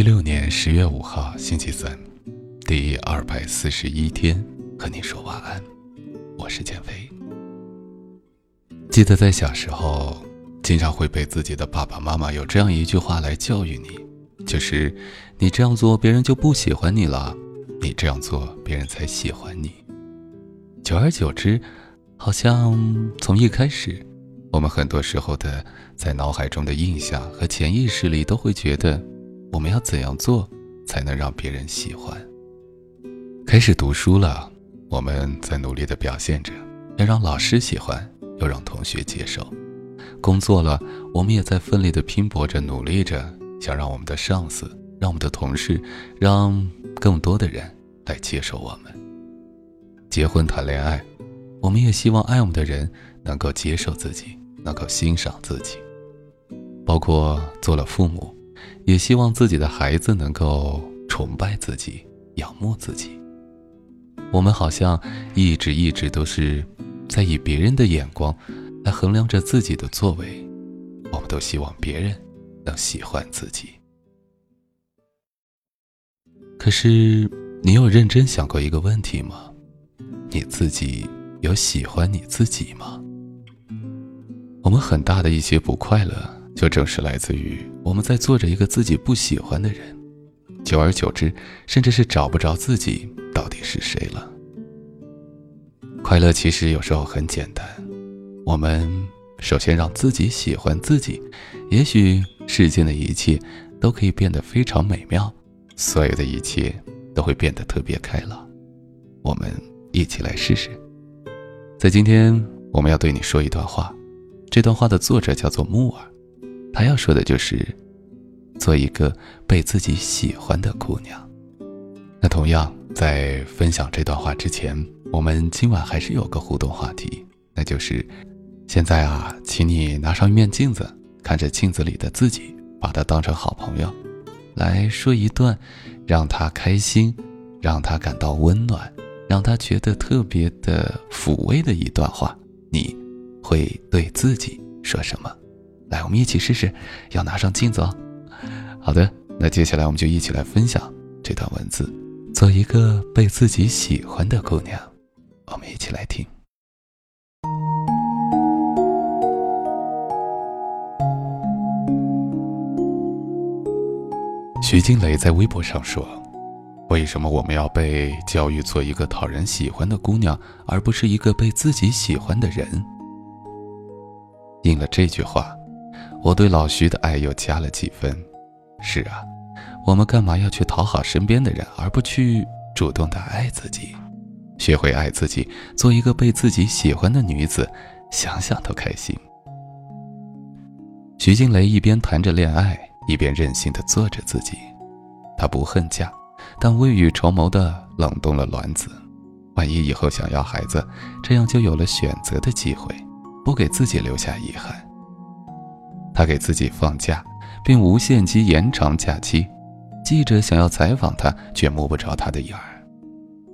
一六年十月五号，星期三，第二百四十一天，和你说晚安。我是减肥。记得在小时候，经常会被自己的爸爸妈妈有这样一句话来教育你，就是你这样做，别人就不喜欢你了；你这样做，别人才喜欢你。久而久之，好像从一开始，我们很多时候的在脑海中的印象和潜意识里，都会觉得。我们要怎样做才能让别人喜欢？开始读书了，我们在努力的表现着，要让老师喜欢，要让同学接受；工作了，我们也在奋力的拼搏着，努力着，想让我们的上司、让我们的同事、让更多的人来接受我们。结婚谈恋爱，我们也希望爱我们的人能够接受自己，能够欣赏自己。包括做了父母。也希望自己的孩子能够崇拜自己、仰慕自己。我们好像一直一直都是在以别人的眼光来衡量着自己的作为。我们都希望别人能喜欢自己。可是，你有认真想过一个问题吗？你自己有喜欢你自己吗？我们很大的一些不快乐。就正是来自于我们在做着一个自己不喜欢的人，久而久之，甚至是找不着自己到底是谁了。快乐其实有时候很简单，我们首先让自己喜欢自己，也许世间的一切都可以变得非常美妙，所有的一切都会变得特别开朗。我们一起来试试。在今天，我们要对你说一段话，这段话的作者叫做木耳。他要说的就是，做一个被自己喜欢的姑娘。那同样，在分享这段话之前，我们今晚还是有个互动话题，那就是，现在啊，请你拿上一面镜子，看着镜子里的自己，把它当成好朋友，来说一段让他开心、让他感到温暖、让他觉得特别的抚慰的一段话。你会对自己说什么？来，我们一起试试，要拿上镜子哦。好的，那接下来我们就一起来分享这段文字，做一个被自己喜欢的姑娘。我们一起来听。徐静蕾在微博上说：“为什么我们要被教育做一个讨人喜欢的姑娘，而不是一个被自己喜欢的人？”应了这句话。我对老徐的爱又加了几分。是啊，我们干嘛要去讨好身边的人，而不去主动的爱自己？学会爱自己，做一个被自己喜欢的女子，想想都开心。徐静蕾一边谈着恋爱，一边任性的做着自己。她不恨嫁，但未雨绸缪的冷冻了卵子。万一以后想要孩子，这样就有了选择的机会，不给自己留下遗憾。他给自己放假，并无限期延长假期。记者想要采访他，却摸不着他的影儿。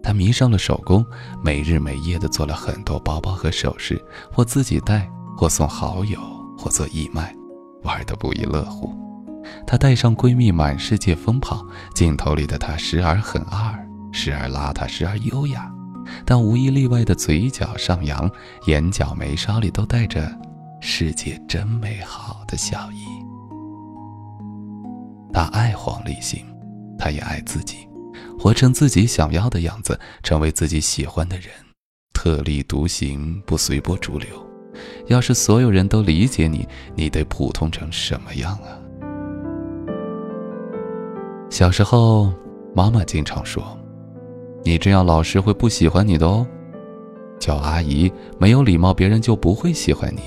他迷上了手工，没日没夜地做了很多包包和首饰，或自己戴，或送好友，或做义卖，玩得不亦乐乎。她带上闺蜜满世界疯跑，镜头里的她时而很二，时而邋遢，时而优雅，但无一例外的嘴角上扬，眼角眉梢里都带着。世界真美好的笑意。他爱黄立行，他也爱自己，活成自己想要的样子，成为自己喜欢的人，特立独行，不随波逐流。要是所有人都理解你，你得普通成什么样啊？小时候，妈妈经常说：“你这样，老师会不喜欢你的哦。”叫阿姨没有礼貌，别人就不会喜欢你。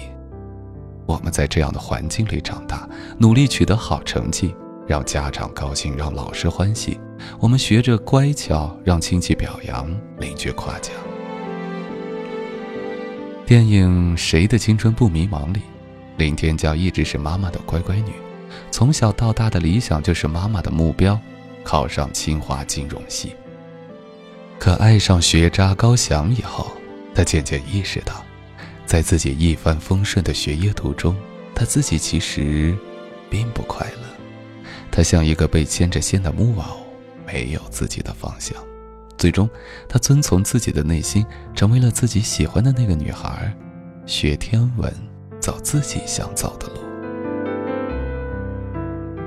我们在这样的环境里长大，努力取得好成绩，让家长高兴，让老师欢喜。我们学着乖巧，让亲戚表扬，邻居夸奖。电影《谁的青春不迷茫》里，林天骄一直是妈妈的乖乖女，从小到大的理想就是妈妈的目标，考上清华金融系。可爱上学渣高翔以后，他渐渐意识到。在自己一帆风顺的学业途中，他自己其实并不快乐。他像一个被牵着线的木偶，没有自己的方向。最终，她遵从自己的内心，成为了自己喜欢的那个女孩，学天文，走自己想走的路。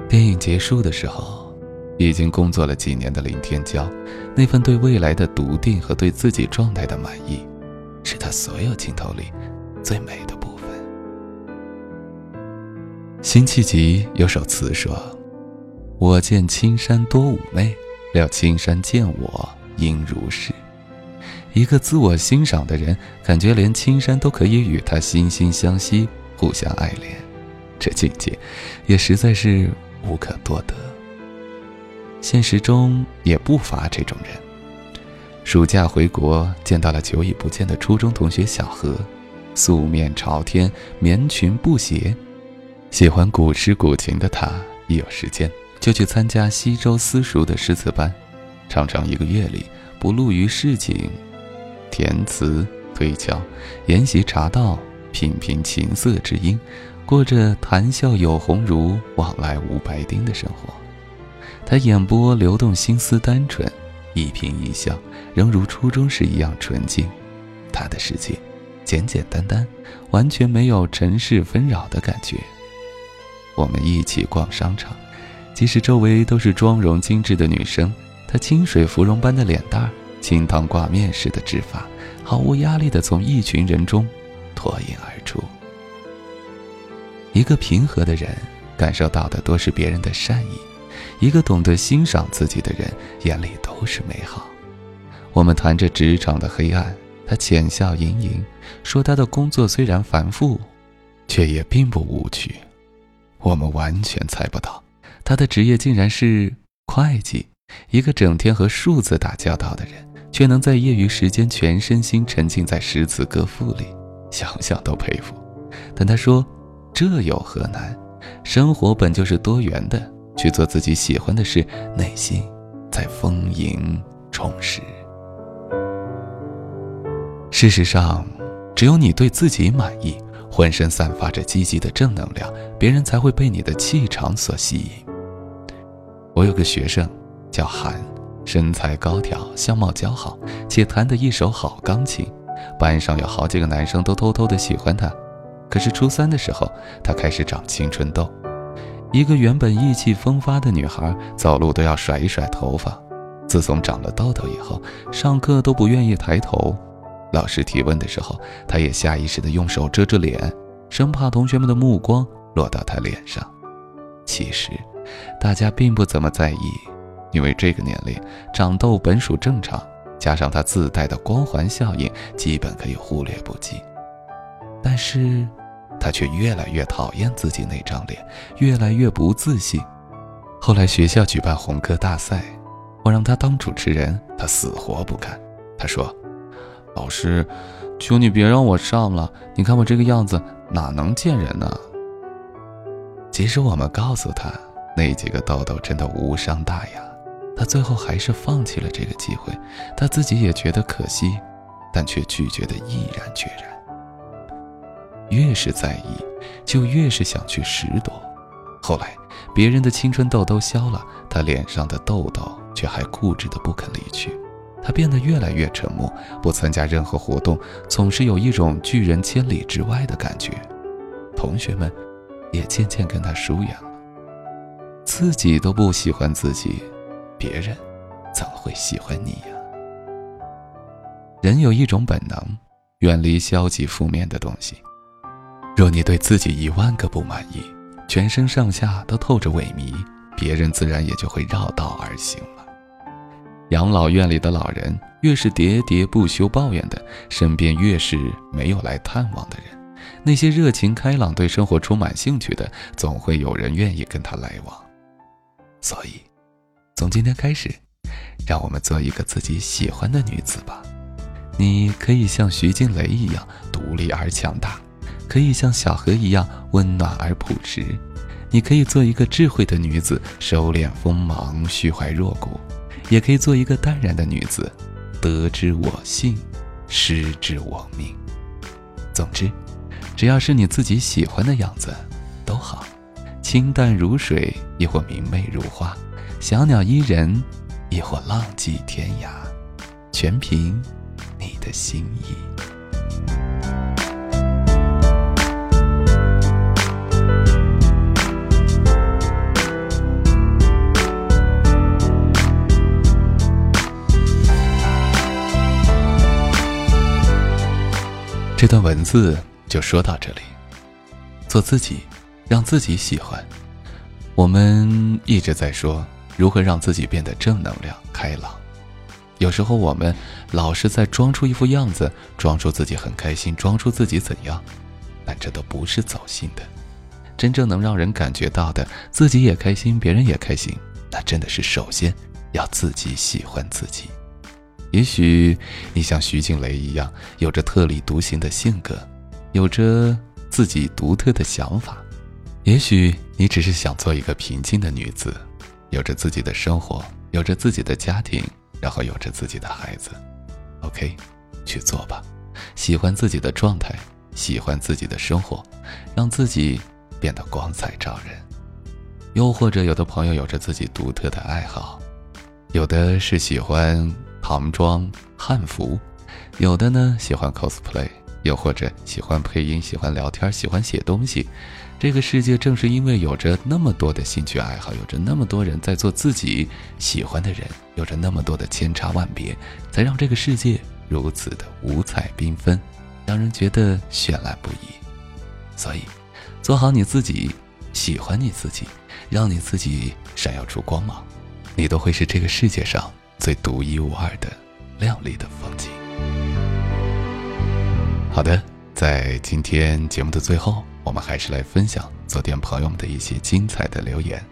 电影结束的时候，已经工作了几年的林天骄，那份对未来的笃定和对自己状态的满意，是他所有镜头里最美的部分。辛弃疾有首词说：“我见青山多妩媚，料青山见我。”应如是，一个自我欣赏的人，感觉连青山都可以与他惺惺相惜，互相爱恋，这境界也实在是无可多得。现实中也不乏这种人。暑假回国，见到了久已不见的初中同学小何，素面朝天，棉裙布鞋，喜欢古诗古琴的他，一有时间就去参加西周私塾的诗词班。常常一个月里不露于市井，填词推敲，研习茶道，品评琴瑟之音，过着谈笑有鸿儒，往来无白丁的生活。他眼波流动，心思单纯，一颦一笑仍如初中时一样纯净。他的世界简简单单，完全没有尘世纷扰的感觉。我们一起逛商场，即使周围都是妆容精致的女生。他清水芙蓉般的脸蛋儿，清汤挂面似的直发，毫无压力地从一群人中脱颖而出。一个平和的人，感受到的多是别人的善意；一个懂得欣赏自己的人，眼里都是美好。我们谈着职场的黑暗，他浅笑盈盈，说他的工作虽然繁复，却也并不无趣。我们完全猜不到，他的职业竟然是会计。一个整天和数字打交道的人，却能在业余时间全身心沉浸在诗词歌赋里，想想都佩服。但他说：“这有何难？生活本就是多元的，去做自己喜欢的事，内心才丰盈充实。事实上，只有你对自己满意，浑身散发着积极的正能量，别人才会被你的气场所吸引。”我有个学生。叫韩，身材高挑，相貌姣好，且弹得一手好钢琴。班上有好几个男生都偷偷的喜欢她。可是初三的时候，她开始长青春痘。一个原本意气风发的女孩，走路都要甩一甩头发。自从长了痘痘以后，上课都不愿意抬头。老师提问的时候，他也下意识的用手遮着脸，生怕同学们的目光落到他脸上。其实，大家并不怎么在意。因为这个年龄长痘本属正常，加上它自带的光环效应，基本可以忽略不计。但是，他却越来越讨厌自己那张脸，越来越不自信。后来学校举办红歌大赛，我让他当主持人，他死活不干。他说：“老师，求你别让我上了，你看我这个样子哪能见人呢？”即使我们告诉他那几个痘痘真的无伤大雅。他最后还是放弃了这个机会，他自己也觉得可惜，但却拒绝的毅然决然。越是在意，就越是想去拾掇。后来，别人的青春痘都消了，他脸上的痘痘却还固执的不肯离去。他变得越来越沉默，不参加任何活动，总是有一种拒人千里之外的感觉。同学们也渐渐跟他疏远了，自己都不喜欢自己。别人怎会喜欢你呀？人有一种本能，远离消极负面的东西。若你对自己一万个不满意，全身上下都透着萎靡，别人自然也就会绕道而行了。养老院里的老人越是喋喋不休抱怨的，身边越是没有来探望的人。那些热情开朗、对生活充满兴趣的，总会有人愿意跟他来往。所以。从今天开始，让我们做一个自己喜欢的女子吧。你可以像徐静蕾一样独立而强大，可以像小河一样温暖而朴实。你可以做一个智慧的女子，收敛锋芒，虚怀若谷；也可以做一个淡然的女子，得之我幸，失之我命。总之，只要是你自己喜欢的样子，都好。清淡如水，亦或明媚如花；小鸟依人，亦或浪迹天涯，全凭你的心意。这段文字就说到这里。做自己，让自己喜欢。我们一直在说如何让自己变得正能量、开朗。有时候我们老是在装出一副样子，装出自己很开心，装出自己怎样，但这都不是走心的。真正能让人感觉到的，自己也开心，别人也开心，那真的是首先要自己喜欢自己。也许你像徐静蕾一样，有着特立独行的性格，有着自己独特的想法；也许你只是想做一个平静的女子，有着自己的生活，有着自己的家庭，然后有着自己的孩子。OK，去做吧，喜欢自己的状态，喜欢自己的生活，让自己变得光彩照人。又或者，有的朋友有着自己独特的爱好，有的是喜欢。唐装汉服，有的呢喜欢 cosplay，又或者喜欢配音、喜欢聊天、喜欢写东西。这个世界正是因为有着那么多的兴趣爱好，有着那么多人在做自己喜欢的人，有着那么多的千差万别，才让这个世界如此的五彩缤纷，让人觉得绚烂不已。所以，做好你自己，喜欢你自己，让你自己闪耀出光芒，你都会是这个世界上。最独一无二的亮丽的风景。好的，在今天节目的最后，我们还是来分享昨天朋友们的一些精彩的留言。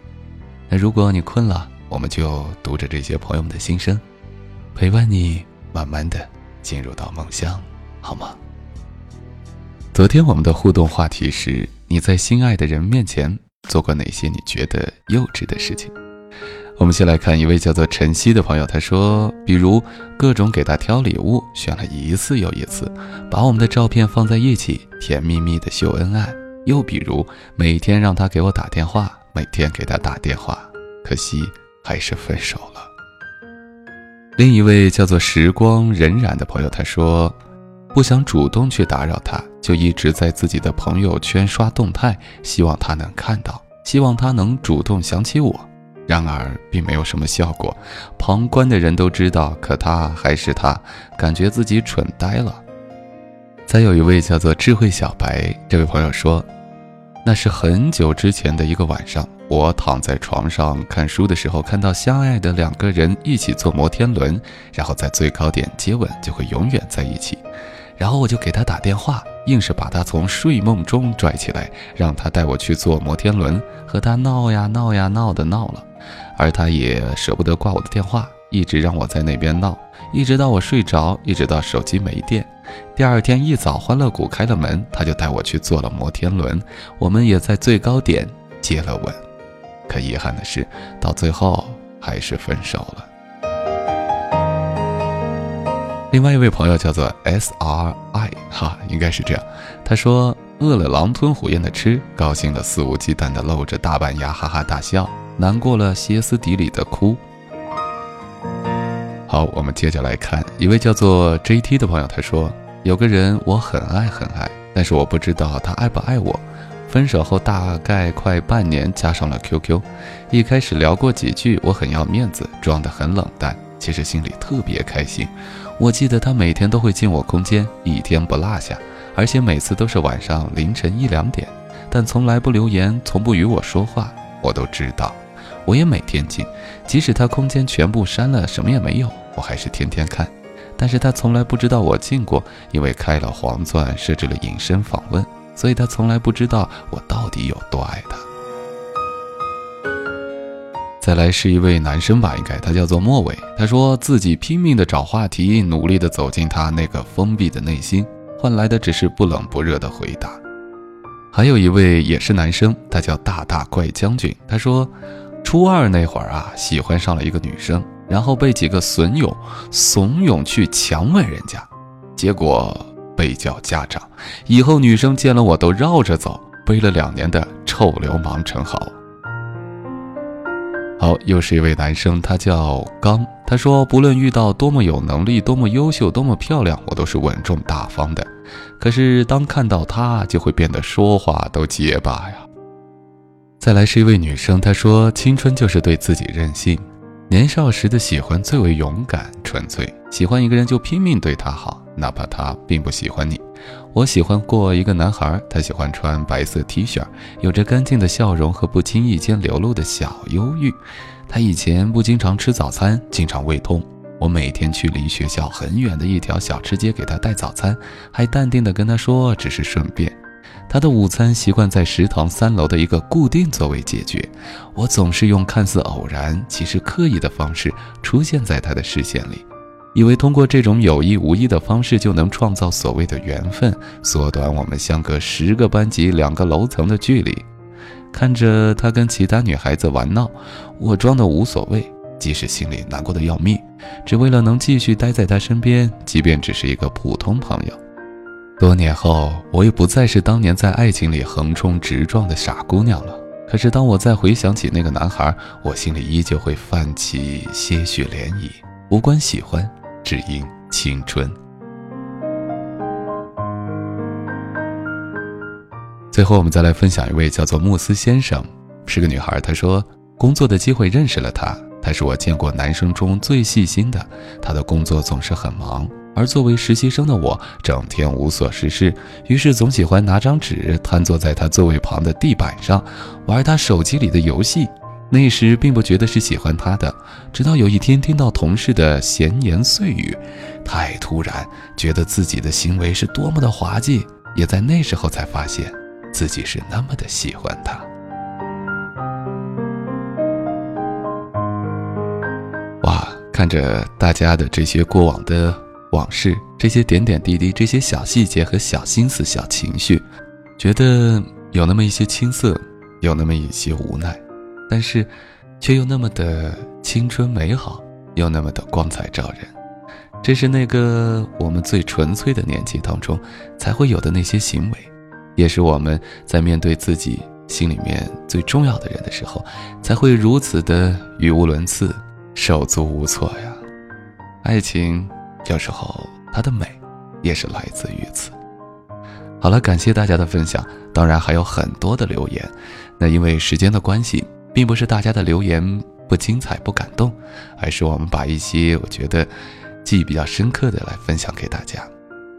那如果你困了，我们就读着这些朋友们的心声，陪伴你慢慢的进入到梦乡，好吗？昨天我们的互动话题是：你在心爱的人面前做过哪些你觉得幼稚的事情？我们先来看一位叫做晨曦的朋友，他说：“比如各种给他挑礼物，选了一次又一次，把我们的照片放在一起，甜蜜蜜的秀恩爱；又比如每天让他给我打电话，每天给他打电话，可惜还是分手了。”另一位叫做时光荏苒的朋友，他说：“不想主动去打扰他，就一直在自己的朋友圈刷动态，希望他能看到，希望他能主动想起我。”然而并没有什么效果，旁观的人都知道，可他还是他，感觉自己蠢呆了。再有一位叫做智慧小白，这位朋友说，那是很久之前的一个晚上，我躺在床上看书的时候，看到相爱的两个人一起坐摩天轮，然后在最高点接吻，就会永远在一起。然后我就给他打电话，硬是把他从睡梦中拽起来，让他带我去坐摩天轮，和他闹呀闹呀闹的闹了。而他也舍不得挂我的电话，一直让我在那边闹，一直到我睡着，一直到手机没电。第二天一早，欢乐谷开了门，他就带我去坐了摩天轮，我们也在最高点接了吻。可遗憾的是，到最后还是分手了。另外一位朋友叫做 S R I，哈，应该是这样。他说：“饿了狼吞虎咽的吃，高兴了肆无忌惮的露着大半牙哈哈大笑。”难过了，歇斯底里的哭。好，我们接着来看一位叫做 J.T 的朋友，他说：“有个人我很爱很爱，但是我不知道他爱不爱我。分手后大概快半年，加上了 QQ。一开始聊过几句，我很要面子，装得很冷淡，其实心里特别开心。我记得他每天都会进我空间，一天不落下，而且每次都是晚上凌晨一两点，但从来不留言，从不与我说话，我都知道。”我也每天进，即使他空间全部删了，什么也没有，我还是天天看。但是他从来不知道我进过，因为开了黄钻，设置了隐身访问，所以他从来不知道我到底有多爱他。再来是一位男生吧，应该他叫做莫伟，他说自己拼命的找话题，努力的走进他那个封闭的内心，换来的只是不冷不热的回答。还有一位也是男生，他叫大大怪将军，他说。初二那会儿啊，喜欢上了一个女生，然后被几个损友怂恿去强吻人家，结果被叫家长。以后女生见了我都绕着走，背了两年的臭流氓称号。好，又是一位男生，他叫刚。他说，不论遇到多么有能力、多么优秀、多么漂亮，我都是稳重大方的。可是当看到他，就会变得说话都结巴呀。再来是一位女生，她说，青春就是对自己任性。年少时的喜欢最为勇敢、纯粹，喜欢一个人就拼命对他好，哪怕他并不喜欢你。我喜欢过一个男孩，他喜欢穿白色 T 恤，有着干净的笑容和不经意间流露的小忧郁。他以前不经常吃早餐，经常胃痛。我每天去离学校很远的一条小吃街给他带早餐，还淡定地跟他说只是顺便。他的午餐习惯在食堂三楼的一个固定座位解决。我总是用看似偶然，其实刻意的方式出现在他的视线里。以为通过这种有意无意的方式就能创造所谓的缘分，缩短我们相隔十个班级、两个楼层的距离。看着他跟其他女孩子玩闹，我装的无所谓，即使心里难过的要命，只为了能继续待在他身边，即便只是一个普通朋友。多年后，我也不再是当年在爱情里横冲直撞的傻姑娘了。可是当我再回想起那个男孩，我心里依旧会泛起些许涟漪，无关喜欢。只因青春。最后，我们再来分享一位叫做慕斯先生，是个女孩。她说，工作的机会认识了他，他是我见过男生中最细心的。他的工作总是很忙，而作为实习生的我，整天无所事事，于是总喜欢拿张纸瘫坐在他座位旁的地板上，玩他手机里的游戏。那时并不觉得是喜欢他的，直到有一天听到同事的闲言碎语，太突然，觉得自己的行为是多么的滑稽，也在那时候才发现，自己是那么的喜欢他。哇，看着大家的这些过往的往事，这些点点滴滴，这些小细节和小心思、小情绪，觉得有那么一些青涩，有那么一些无奈。但是，却又那么的青春美好，又那么的光彩照人。这是那个我们最纯粹的年纪当中才会有的那些行为，也是我们在面对自己心里面最重要的人的时候，才会如此的语无伦次、手足无措呀。爱情有时候它的美，也是来自于此。好了，感谢大家的分享，当然还有很多的留言。那因为时间的关系。并不是大家的留言不精彩不感动，而是我们把一些我觉得记忆比较深刻的来分享给大家。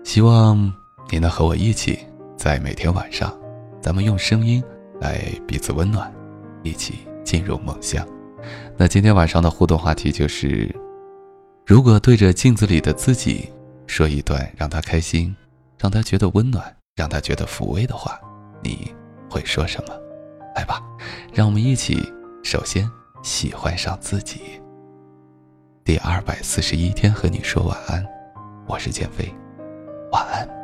希望你能和我一起，在每天晚上，咱们用声音来彼此温暖，一起进入梦乡。那今天晚上的互动话题就是：如果对着镜子里的自己说一段让他开心、让他觉得温暖、让他觉得抚慰的话，你会说什么？来吧，让我们一起首先喜欢上自己。第二百四十一天和你说晚安，我是建飞，晚安。